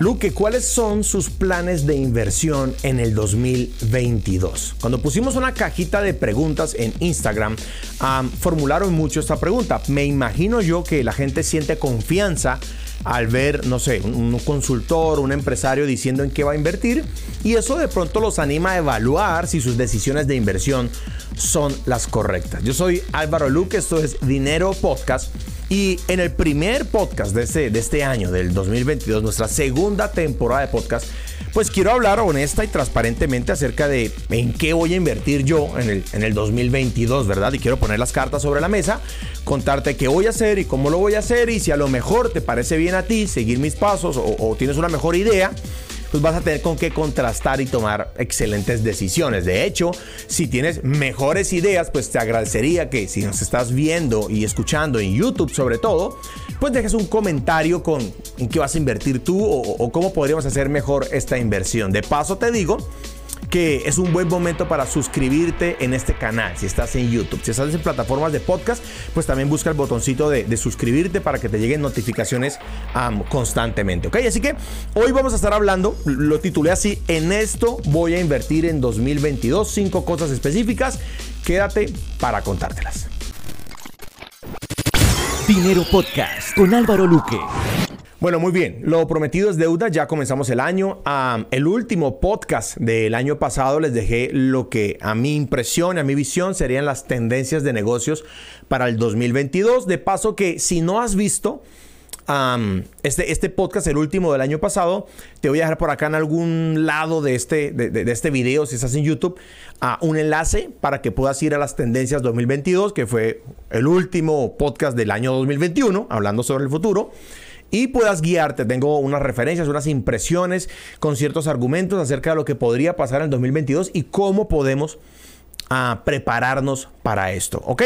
Luque, ¿cuáles son sus planes de inversión en el 2022? Cuando pusimos una cajita de preguntas en Instagram, formularon mucho esta pregunta. Me imagino yo que la gente siente confianza al ver, no sé, un, consultor, un empresario diciendo en qué va a invertir y eso de pronto los anima a evaluar si sus decisiones de inversión son las correctas. Yo soy Álvaro Luque, esto es Dinero Podcast y en el primer podcast de este, de este año, del 2022, nuestra segunda temporada de podcast, pues quiero hablar honesta y transparentemente acerca de en qué voy a invertir yo en el, en el 2022, ¿verdad? Y quiero poner las cartas sobre la mesa, contarte qué voy a hacer y cómo lo voy a hacer y si a lo mejor te parece bien a ti seguir mis pasos o, o tienes una mejor idea pues vas a tener con qué contrastar y tomar excelentes decisiones. De hecho, si tienes mejores ideas, pues te agradecería que si nos estás viendo y escuchando en YouTube sobre todo, pues dejes un comentario con en qué vas a invertir tú o, o cómo podríamos hacer mejor esta inversión. De paso te digo que es un buen momento para suscribirte en este canal. Si estás en YouTube, si estás en plataformas de podcast, pues también busca el botoncito de, suscribirte para que te lleguen notificaciones constantemente. ¿Ok? Así que hoy vamos a estar hablando, lo titulé así, en esto voy a invertir en 2022, cinco cosas específicas. Quédate para contártelas. Dinero Podcast con Álvaro Luque. Bueno, muy bien. Lo prometido es deuda. Ya comenzamos el año. el último podcast del año pasado les dejé lo que a mi impresión, a mi visión serían las tendencias de negocios para el 2022. De paso que si no has visto este, este podcast, el último del año pasado, te voy a dejar por acá en algún lado de este, de, este video, si estás en YouTube, a un enlace para que puedas ir a las tendencias 2022, que fue el último podcast del año 2021, hablando sobre el futuro y puedas guiarte. Tengo unas referencias, unas impresiones con ciertos argumentos acerca de lo que podría pasar en el 2022 y cómo podemos ah, prepararnos para esto, ¿ok?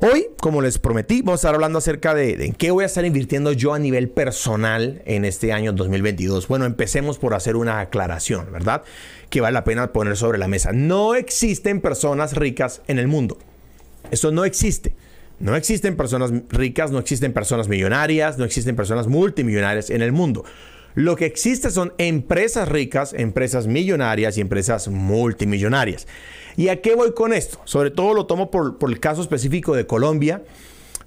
Hoy, como les prometí, vamos a estar hablando acerca de, de, en qué voy a estar invirtiendo yo a nivel personal en este año 2022. Bueno, empecemos por hacer una aclaración, ¿verdad? Que vale la pena poner sobre la mesa. No existen personas ricas en el mundo. Eso no existe. No existen personas ricas, no existen personas millonarias, no existen personas multimillonarias en el mundo. Lo que existe son empresas ricas, empresas millonarias y empresas multimillonarias. ¿Y a qué voy con esto? Sobre todo lo tomo por, el caso específico de Colombia,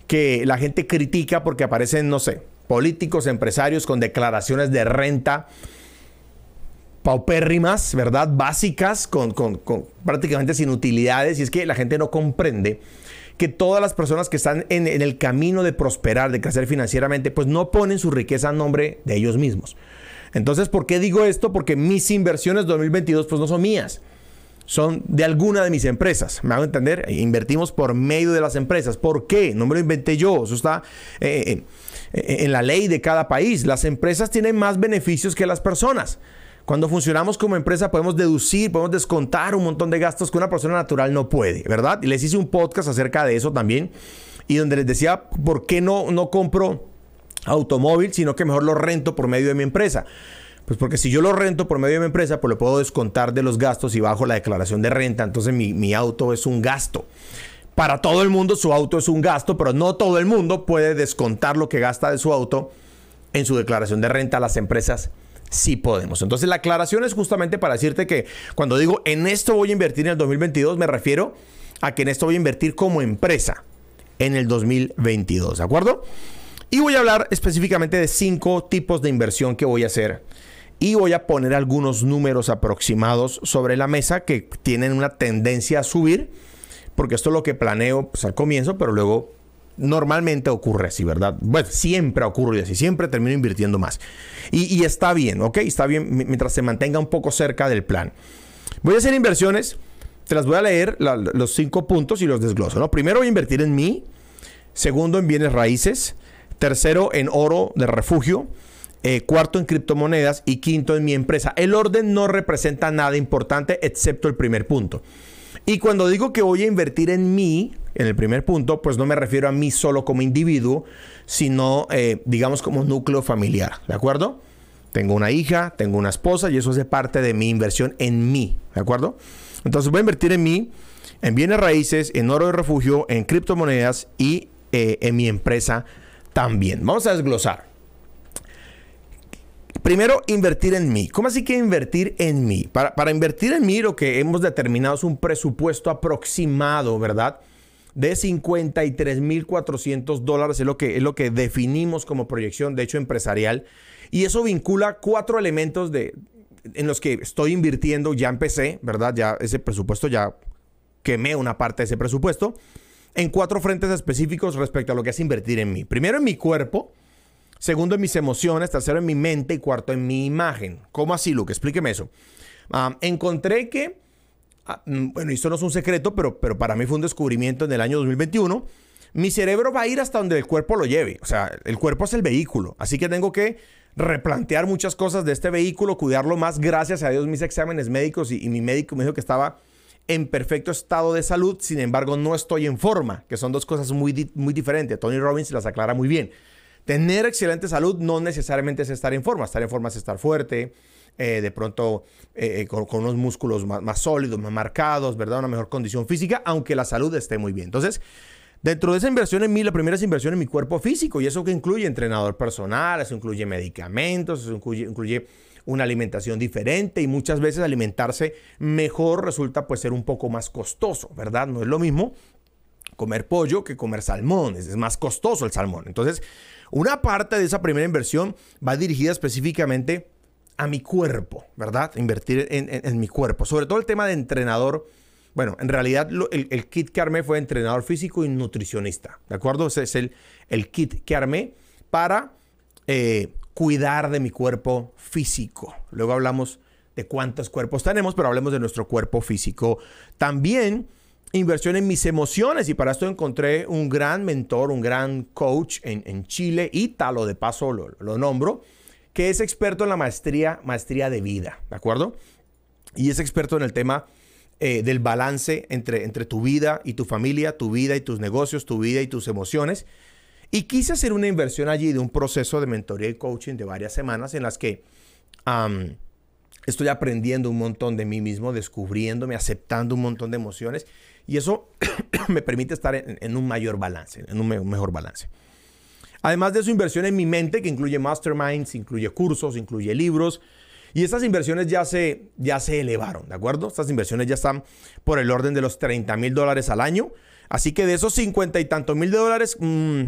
que la gente critica porque aparecen, no sé, políticos, empresarios con declaraciones de renta paupérrimas, ¿verdad? Básicas, con, prácticamente sin utilidades. Y es que la gente no comprende que todas las personas que están en, el camino de prosperar, de crecer financieramente, pues no ponen su riqueza a nombre de ellos mismos. Entonces, ¿por qué digo esto? Porque mis inversiones 2022 pues no son mías. Son de alguna de mis empresas. ¿Me hago entender? Invertimos por medio de las empresas. ¿Por qué? No me lo inventé yo. Eso está eh, eh, en la ley de cada país. Las empresas tienen más beneficios que las personas. Cuando funcionamos como empresa podemos deducir, podemos descontar un montón de gastos que una persona natural no puede, ¿verdad? Y les hice un podcast acerca de eso también y donde les decía por qué no, no compro automóvil, sino que mejor lo rento por medio de mi empresa. Pues porque si yo lo rento por medio de mi empresa, pues lo puedo descontar de los gastos y bajo la declaración de renta. Entonces mi, mi, auto es un gasto. Para todo el mundo su auto es un gasto, pero no todo el mundo puede descontar lo que gasta de su auto en su declaración de renta. Las empresas sí podemos. Entonces la aclaración es justamente para decirte que cuando digo en esto voy a invertir en el 2022, me refiero a que en esto voy a invertir como empresa en el 2022, ¿de acuerdo? Y voy a hablar específicamente de cinco tipos de inversión que voy a hacer. Y voy a poner algunos números aproximados sobre la mesa que tienen una tendencia a subir, porque esto es lo que planeo pues, al comienzo, pero luego normalmente ocurre así, ¿verdad? Bueno, siempre ocurre así, siempre termino invirtiendo más. Y, está bien, ¿ok? Está bien mientras se mantenga un poco cerca del plan. Voy a hacer inversiones, te las voy a leer los cinco puntos y los desgloso, ¿no? Primero voy a invertir en mí, segundo en bienes raíces, tercero en oro de refugio, eh, cuarto en criptomonedas y quinto en mi empresa. El orden no representa nada importante excepto el primer punto. Y cuando digo que voy a invertir en mí, en el primer punto, pues no me refiero a mí solo como individuo, sino, eh, digamos, como núcleo familiar, ¿de acuerdo? Tengo una hija, tengo una esposa y eso es parte de mi inversión en mí, ¿de acuerdo? Entonces voy a invertir en mí, en bienes raíces, en oro de refugio, en criptomonedas y eh, en mi empresa también. Vamos a desglosar. primero, invertir en mí. ¿Cómo así que invertir en mí? Para, para invertir en mí lo que hemos determinado es un presupuesto aproximado, ¿verdad? De 53.400 dólares es lo, que, es lo que definimos como proyección, de hecho, empresarial. Y eso vincula cuatro elementos de, en los que estoy invirtiendo, ya empecé, ¿verdad? Ya ese presupuesto, ya quemé una parte de ese presupuesto, en cuatro frentes específicos respecto a lo que es invertir en mí. Primero en mi cuerpo, segundo en mis emociones, tercero en mi mente y cuarto en mi imagen. ¿Cómo así, Luke? Explíqueme eso. Ah, encontré que, bueno, esto no es un secreto, pero, pero para mí fue un descubrimiento en el año 2021. Mi cerebro va a ir hasta donde el cuerpo lo lleve. O sea, el cuerpo es el vehículo. Así que tengo que replantear muchas cosas de este vehículo, cuidarlo más. Gracias a Dios, mis exámenes médicos y, mi médico me dijo que estaba en perfecto estado de salud, sin embargo no estoy en forma, que son dos cosas muy, muy diferentes. Tony Robbins las aclara muy bien. Tener excelente salud no necesariamente es estar en forma, estar en forma es estar fuerte, eh, de pronto eh, eh, con, unos músculos más, sólidos, más marcados, ¿verdad? Una mejor condición física, aunque la salud esté muy bien. Entonces, Dentro de esa inversión en mí, la primera es inversión en mi cuerpo físico y eso que incluye entrenador personal, eso incluye medicamentos, eso incluye, una alimentación diferente y muchas veces alimentarse mejor resulta pues ser un poco más costoso, ¿verdad? No es lo mismo comer pollo que comer salmón, es, más costoso el salmón. Entonces, una parte de esa primera inversión va dirigida específicamente a mi cuerpo, ¿verdad? Invertir en mi cuerpo, sobre todo el tema de entrenador bueno, en realidad el, kit que armé fue entrenador físico y nutricionista, ¿de acuerdo? Ese es el, el kit que armé para eh, cuidar de mi cuerpo físico. Luego hablamos de cuántos cuerpos tenemos, pero hablemos de nuestro cuerpo físico. También inversión en mis emociones y para esto encontré un gran mentor, un gran coach en, en Chile, Ítalo, de paso lo, lo, nombro, que es experto en la maestría, maestría de vida, ¿de acuerdo? Y es experto en el tema eh, del balance entre, entre tu vida y tu familia, tu vida y tus negocios, tu vida y tus emociones. Y quise hacer una inversión allí de un proceso de mentoría y coaching de varias semanas en las que estoy aprendiendo un montón de mí mismo, descubriéndome, aceptando un montón de emociones. Y eso me permite estar en, un mayor balance, en un mejor balance. Además de su inversión en mi mente, que incluye masterminds, incluye cursos, incluye libros, y estas inversiones ya se, ya se elevaron, ¿de acuerdo? Estas inversiones ya están por el orden de los 30 mil dólares al año. Así que de esos 50 y tantos mil dólares, mm,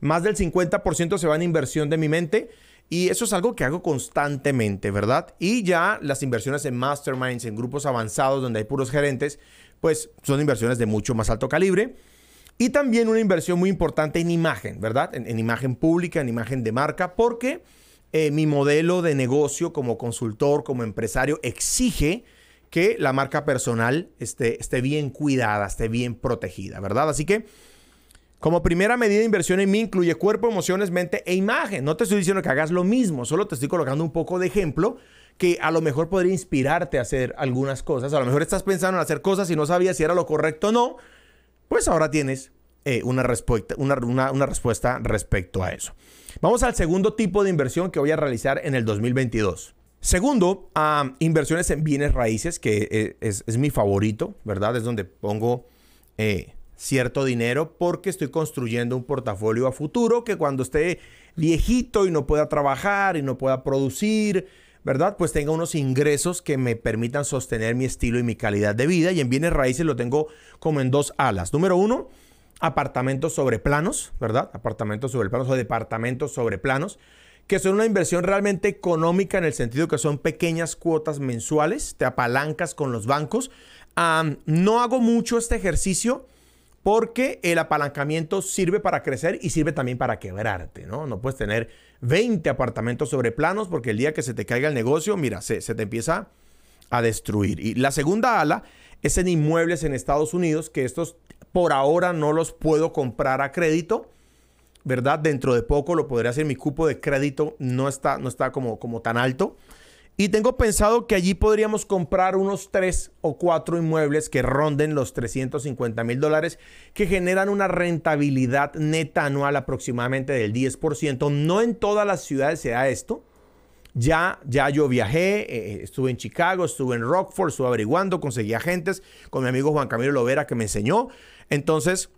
más del 50% se va en inversión de mi mente. Y eso es algo que hago constantemente, ¿verdad? Y ya las inversiones en masterminds, en grupos avanzados donde hay puros gerentes, pues son inversiones de mucho más alto calibre. Y también una inversión muy importante en imagen, ¿verdad? En, en imagen pública, en imagen de marca, porque eh, mi modelo de negocio como consultor, como empresario, exige que la marca personal esté, esté bien cuidada, esté bien protegida, ¿verdad? Así que como primera medida de inversión en mí incluye cuerpo, emociones, mente e imagen. No te estoy diciendo que hagas lo mismo, solo te estoy colocando un poco de ejemplo que a lo mejor podría inspirarte a hacer algunas cosas. A lo mejor estás pensando en hacer cosas y no sabías si era lo correcto o no. Pues ahora tienes eh, una, respuesta, una, una respuesta respecto a eso. Vamos al segundo tipo de inversión que voy a realizar en el 2022. Segundo, inversiones en bienes raíces, que eh, es, mi favorito, ¿verdad? Es donde pongo eh, cierto dinero porque estoy construyendo un portafolio a futuro que cuando esté viejito y no pueda trabajar y no pueda producir, ¿verdad? Pues tenga unos ingresos que me permitan sostener mi estilo y mi calidad de vida. Y en bienes raíces lo tengo como en dos alas. Número uno, apartamentos sobre planos, ¿verdad? Apartamentos sobre planos o departamentos sobre planos, que son una inversión realmente económica en el sentido que son pequeñas cuotas mensuales, te apalancas con los bancos. no hago mucho este ejercicio porque el apalancamiento sirve para crecer y sirve también para quebrarte, ¿no? No puedes tener 20 apartamentos sobre planos porque el día que se te caiga el negocio, mira, se, te empieza a destruir. Y la segunda ala es en inmuebles en Estados Unidos, que estos por ahora no los puedo comprar a crédito, ¿verdad? Dentro de poco lo podré hacer. Mi cupo de crédito no está, no está como, como tan alto. Y tengo pensado que allí podríamos comprar unos tres o cuatro inmuebles que ronden los 350 mil dólares, que generan una rentabilidad neta anual aproximadamente del 10%. No en todas las ciudades se da esto. Ya, ya yo viajé, eh, eh, estuve en Chicago, estuve en Rockford, estuve averiguando, conseguí agentes con mi amigo Juan Camilo Lovera que me enseñó. Entonces,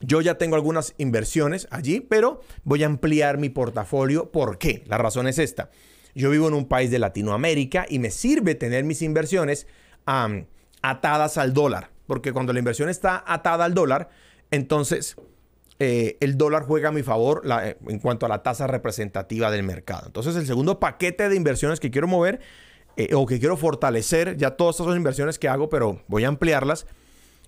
yo ya tengo algunas inversiones allí, pero voy a ampliar mi portafolio. ¿Por qué? La razón es esta. Yo vivo en un país de Latinoamérica y me sirve tener mis inversiones atadas al dólar. Porque cuando la inversión está atada al dólar, entonces eh, el dólar juega a mi favor eh, en cuanto a la tasa representativa del mercado. Entonces el segundo paquete de inversiones que quiero mover eh, o que quiero fortalecer, ya todas estas son inversiones que hago, pero voy a ampliarlas.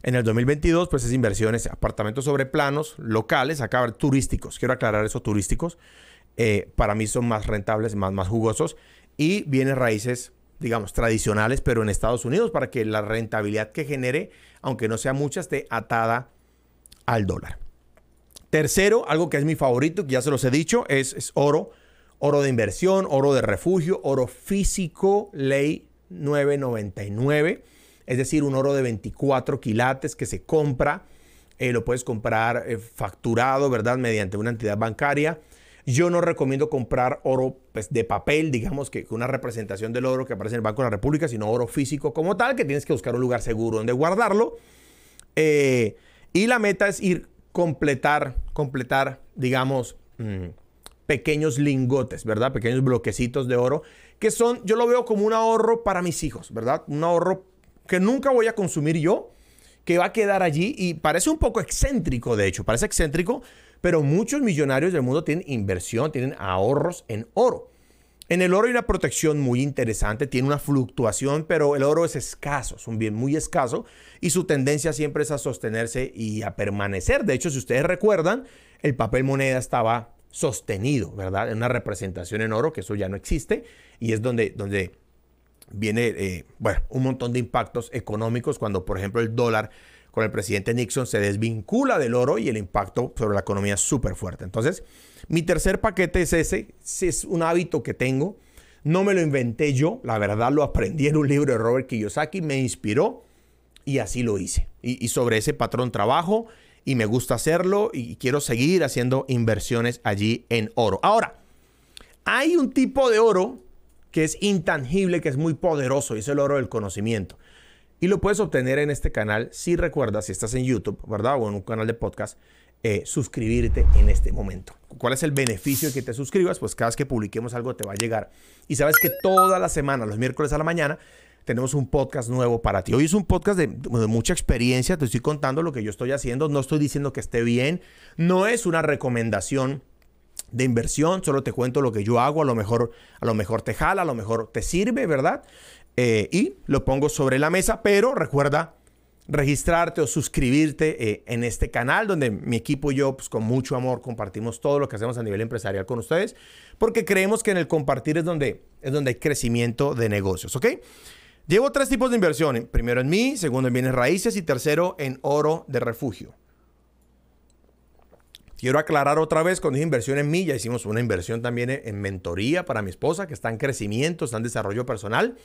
En el 2022, pues es inversiones, apartamentos sobre planos, locales, acá turísticos. Quiero aclarar eso, turísticos. Para mí son más rentables, más, más jugosos. Y bienes raíces digamos, tradicionales, pero en Estados Unidos, para que la rentabilidad que genere, aunque no sea mucha, esté atada al dólar. Tercero, algo que es mi favorito, que ya se los he dicho, es, oro. Oro de inversión, oro de refugio, oro físico, ley 999. Es decir, un oro de 24 quilates que se compra. Eh, lo puedes comprar eh, facturado, ¿verdad? Mediante una entidad bancaria. Yo no recomiendo comprar oro pues, de papel, digamos que una representación del oro que aparece en el Banco de la República, sino oro físico como tal, que tienes que buscar un lugar seguro donde guardarlo. Eh, y la meta es ir completar, completar, digamos, mm, pequeños lingotes, ¿verdad? Pequeños bloquecitos de oro, que son, yo lo veo como un ahorro para mis hijos, ¿verdad? Un ahorro que nunca voy a consumir yo, que va a quedar allí y parece un poco excéntrico, de hecho, parece excéntrico, pero muchos millonarios del mundo tienen inversión, tienen ahorros en oro. En el oro hay una protección muy interesante, tiene una fluctuación, pero el oro es escaso, es un bien muy escaso y su tendencia siempre es a sostenerse y a permanecer. De hecho, si ustedes recuerdan, el papel moneda estaba sostenido, ¿verdad? En una representación en oro, que eso ya no existe, y es donde, donde viene, eh, bueno, un montón de impactos económicos cuando, por ejemplo, el dólar con el presidente Nixon se desvincula del oro y el impacto sobre la economía es súper fuerte. Entonces, mi tercer paquete es ese, es un hábito que tengo. No me lo inventé yo, la verdad lo aprendí en un libro de Robert Kiyosaki, me inspiró y así lo hice. Y, y sobre ese patrón trabajo y me gusta hacerlo y quiero seguir haciendo inversiones allí en oro. Ahora, hay un tipo de oro que es intangible, que es muy poderoso y es el oro del conocimiento. Y lo puedes obtener en este canal si recuerdas, si estás en YouTube, ¿verdad? O en un canal de podcast, eh, suscribirte en este momento. ¿Cuál es el beneficio de que te suscribas? Pues cada vez que publiquemos algo te va a llegar. Y sabes que toda la semana, los miércoles a la mañana, tenemos un podcast nuevo para ti. Hoy es un podcast de, de, mucha experiencia, te estoy contando lo que yo estoy haciendo, no estoy diciendo que esté bien, no es una recomendación de inversión, solo te cuento lo que yo hago, a lo mejor a lo mejor te jala, a lo mejor te sirve, ¿verdad? Eh, y lo pongo sobre la mesa, pero recuerda registrarte o suscribirte eh, en este canal donde mi equipo y yo pues, con mucho amor compartimos todo lo que hacemos a nivel empresarial con ustedes porque creemos que en el compartir es donde, es donde hay crecimiento de negocios, ¿ok? Llevo tres tipos de inversión. Primero en mí, segundo en bienes raíces y tercero en oro de refugio. Quiero aclarar otra vez, cuando dije inversión en mí, ya hicimos una inversión también en mentoría para mi esposa que está en crecimiento, está en desarrollo personal.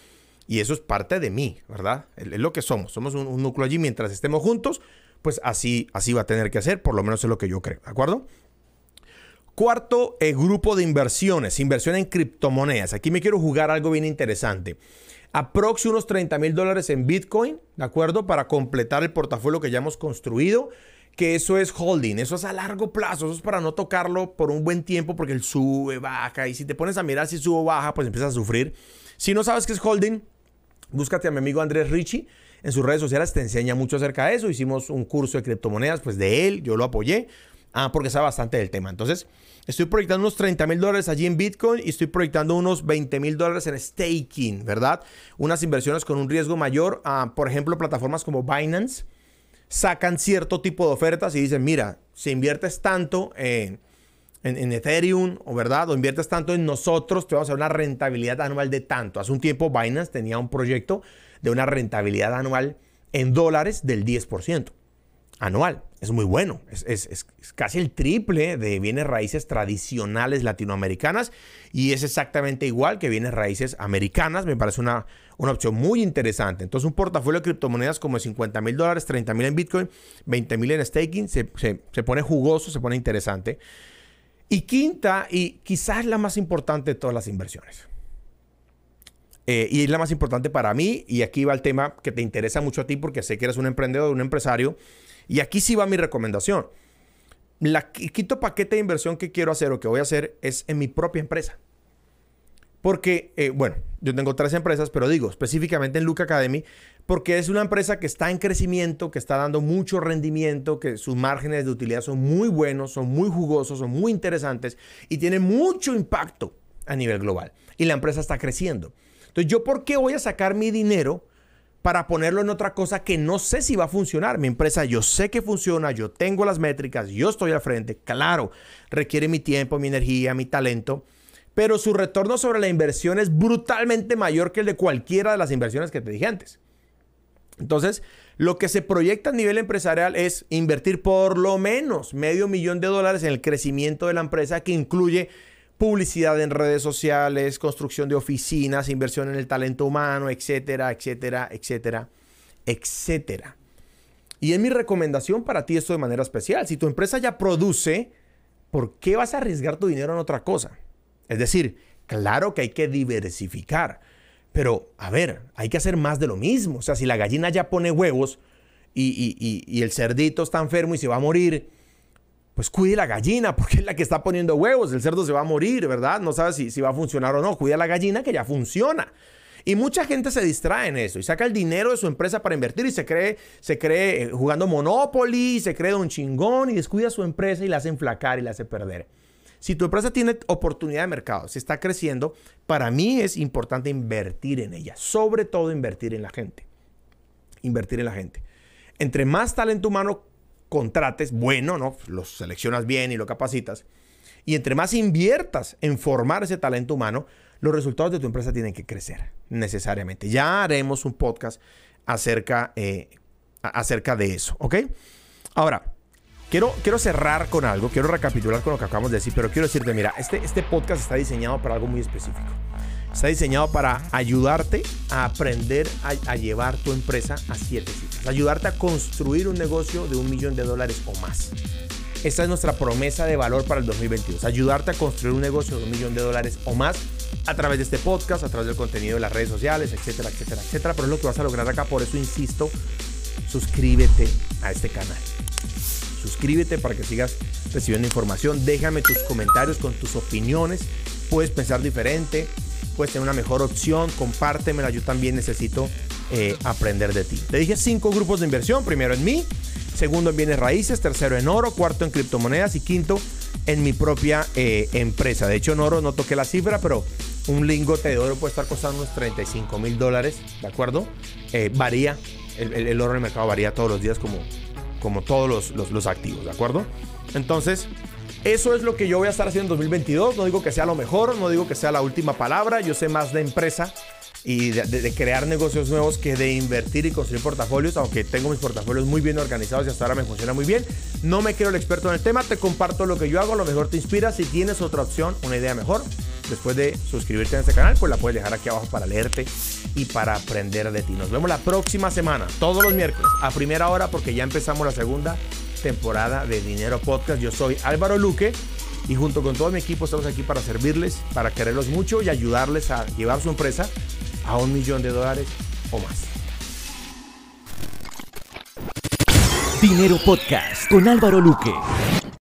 Y eso es parte de mí, ¿verdad? Es lo que somos. Somos un, núcleo allí mientras estemos juntos, pues así, así va a tener que hacer, por lo menos es lo que yo creo, ¿de acuerdo? Cuarto el grupo de inversiones, inversión en criptomonedas. Aquí me quiero jugar algo bien interesante. Aprox unos 30 mil dólares en Bitcoin, ¿de acuerdo? Para completar el portafolio que ya hemos construido. Que eso es holding, eso es a largo plazo, eso es para no tocarlo por un buen tiempo porque el sube, baja. Y si te pones a mirar si sube o baja, pues empiezas a sufrir. Si no sabes qué es holding, Búscate a mi amigo Andrés Ricci en sus redes sociales, te enseña mucho acerca de eso. Hicimos un curso de criptomonedas, pues de él, yo lo apoyé, ah, porque sabe bastante del tema. Entonces, estoy proyectando unos 30 mil dólares allí en Bitcoin y estoy proyectando unos 20 mil dólares en staking, ¿verdad? Unas inversiones con un riesgo mayor. Ah, por ejemplo, plataformas como Binance sacan cierto tipo de ofertas y dicen, mira, si inviertes tanto en en, Ethereum, o verdad, o inviertes tanto en nosotros, te vamos a dar una rentabilidad anual de tanto. Hace un tiempo Binance tenía un proyecto de una rentabilidad anual en dólares del 10% anual. Es muy bueno. Es, casi el triple de bienes raíces tradicionales latinoamericanas y es exactamente igual que bienes raíces americanas. Me parece una, una opción muy interesante. Entonces, un portafolio de criptomonedas como 50 mil dólares, 30 mil en Bitcoin, 20 mil en staking, se, se pone jugoso, se pone interesante. Y quinta, y quizás la más importante de todas las inversiones. Eh, y es la más importante para mí, y aquí va el tema que te interesa mucho a ti porque sé que eres un emprendedor, un empresario, y aquí sí va mi recomendación. La, el quinto paquete de inversión que quiero hacer o que voy a hacer es en mi propia empresa. Porque, eh, bueno, yo tengo tres empresas, pero digo específicamente en Luca Academy, porque es una empresa que está en crecimiento, que está dando mucho rendimiento, que sus márgenes de utilidad son muy buenos, son muy jugosos, son muy interesantes y tiene mucho impacto a nivel global. Y la empresa está creciendo. Entonces, ¿yo por qué voy a sacar mi dinero para ponerlo en otra cosa que no sé si va a funcionar? Mi empresa, yo sé que funciona, yo tengo las métricas, yo estoy al frente, claro, requiere mi tiempo, mi energía, mi talento pero su retorno sobre la inversión es brutalmente mayor que el de cualquiera de las inversiones que te dije antes. Entonces, lo que se proyecta a nivel empresarial es invertir por lo menos medio millón de dólares en el crecimiento de la empresa que incluye publicidad en redes sociales, construcción de oficinas, inversión en el talento humano, etcétera, etcétera, etcétera, etcétera. Y es mi recomendación para ti esto de manera especial. Si tu empresa ya produce, ¿por qué vas a arriesgar tu dinero en otra cosa? Es decir, claro que hay que diversificar, pero a ver, hay que hacer más de lo mismo. O sea, si la gallina ya pone huevos y, el cerdito está enfermo y se va a morir, pues cuide la gallina, porque es la que está poniendo huevos. El cerdo se va a morir, ¿verdad? No sabes si, va a funcionar o no. Cuida la gallina que ya funciona. Y mucha gente se distrae en eso y saca el dinero de su empresa para invertir y se cree, se cree eh, jugando Monopoly, se cree un chingón y descuida su empresa y la hace enflacar y la hace perder. Si tu empresa tiene oportunidad de mercado, si está creciendo, para mí es importante invertir en ella, sobre todo invertir en la gente. Invertir en la gente. Entre más talento humano contrates, bueno, ¿no? Los seleccionas bien y lo capacitas. Y entre más inviertas en formar ese talento humano, los resultados de tu empresa tienen que crecer necesariamente. Ya haremos un podcast acerca, eh, acerca de eso, ¿ok? Ahora, Quiero, quiero cerrar con algo, quiero recapitular con lo que acabamos de decir, pero quiero decirte, mira, este, este podcast está diseñado para algo muy específico. Está diseñado para ayudarte a aprender a, llevar tu empresa a siete cifras, ayudarte a construir un negocio de un millón de dólares o más. Esta es nuestra promesa de valor para el 2022, ayudarte a construir un negocio de un millón de dólares o más a través de este podcast, a través del contenido de las redes sociales, etcétera, etcétera, etcétera. Pero es lo que vas a lograr acá, por eso insisto, suscríbete a este canal suscríbete para que sigas recibiendo información. Déjame tus comentarios con tus opiniones. Puedes pensar diferente, puedes tener una mejor opción. Compártemela, yo también necesito eh, aprender de ti. Te dije cinco grupos de inversión. Primero en mí, segundo en bienes raíces, tercero en oro, cuarto en criptomonedas y quinto en mi propia eh, empresa. De hecho, en oro no toqué la cifra, pero un lingote de oro puede estar costando unos 35 mil dólares, ¿de acuerdo? Eh, varía, el, el, oro en el mercado varía todos los días como, como todos los, activos, ¿de acuerdo? Entonces, eso es lo que yo voy a estar haciendo en 2022. No digo que sea lo mejor, no digo que sea la última palabra. Yo sé más de empresa y de, crear negocios nuevos que de invertir y construir portafolios, aunque tengo mis portafolios muy bien organizados y hasta ahora me funciona muy bien. No me quiero el experto en el tema, te comparto lo que yo hago, a lo mejor te inspira. Si tienes otra opción, una idea mejor, después de suscribirte a este canal, pues la puedes dejar aquí abajo para leerte y para aprender de ti. Nos vemos la próxima semana, todos los miércoles, a primera hora, porque ya empezamos la segunda temporada de Dinero Podcast. Yo soy Álvaro Luque y junto con todo mi equipo estamos aquí para servirles, para quererlos mucho y ayudarles a llevar su empresa a un millón de dólares o más. Dinero Podcast con Álvaro Luque.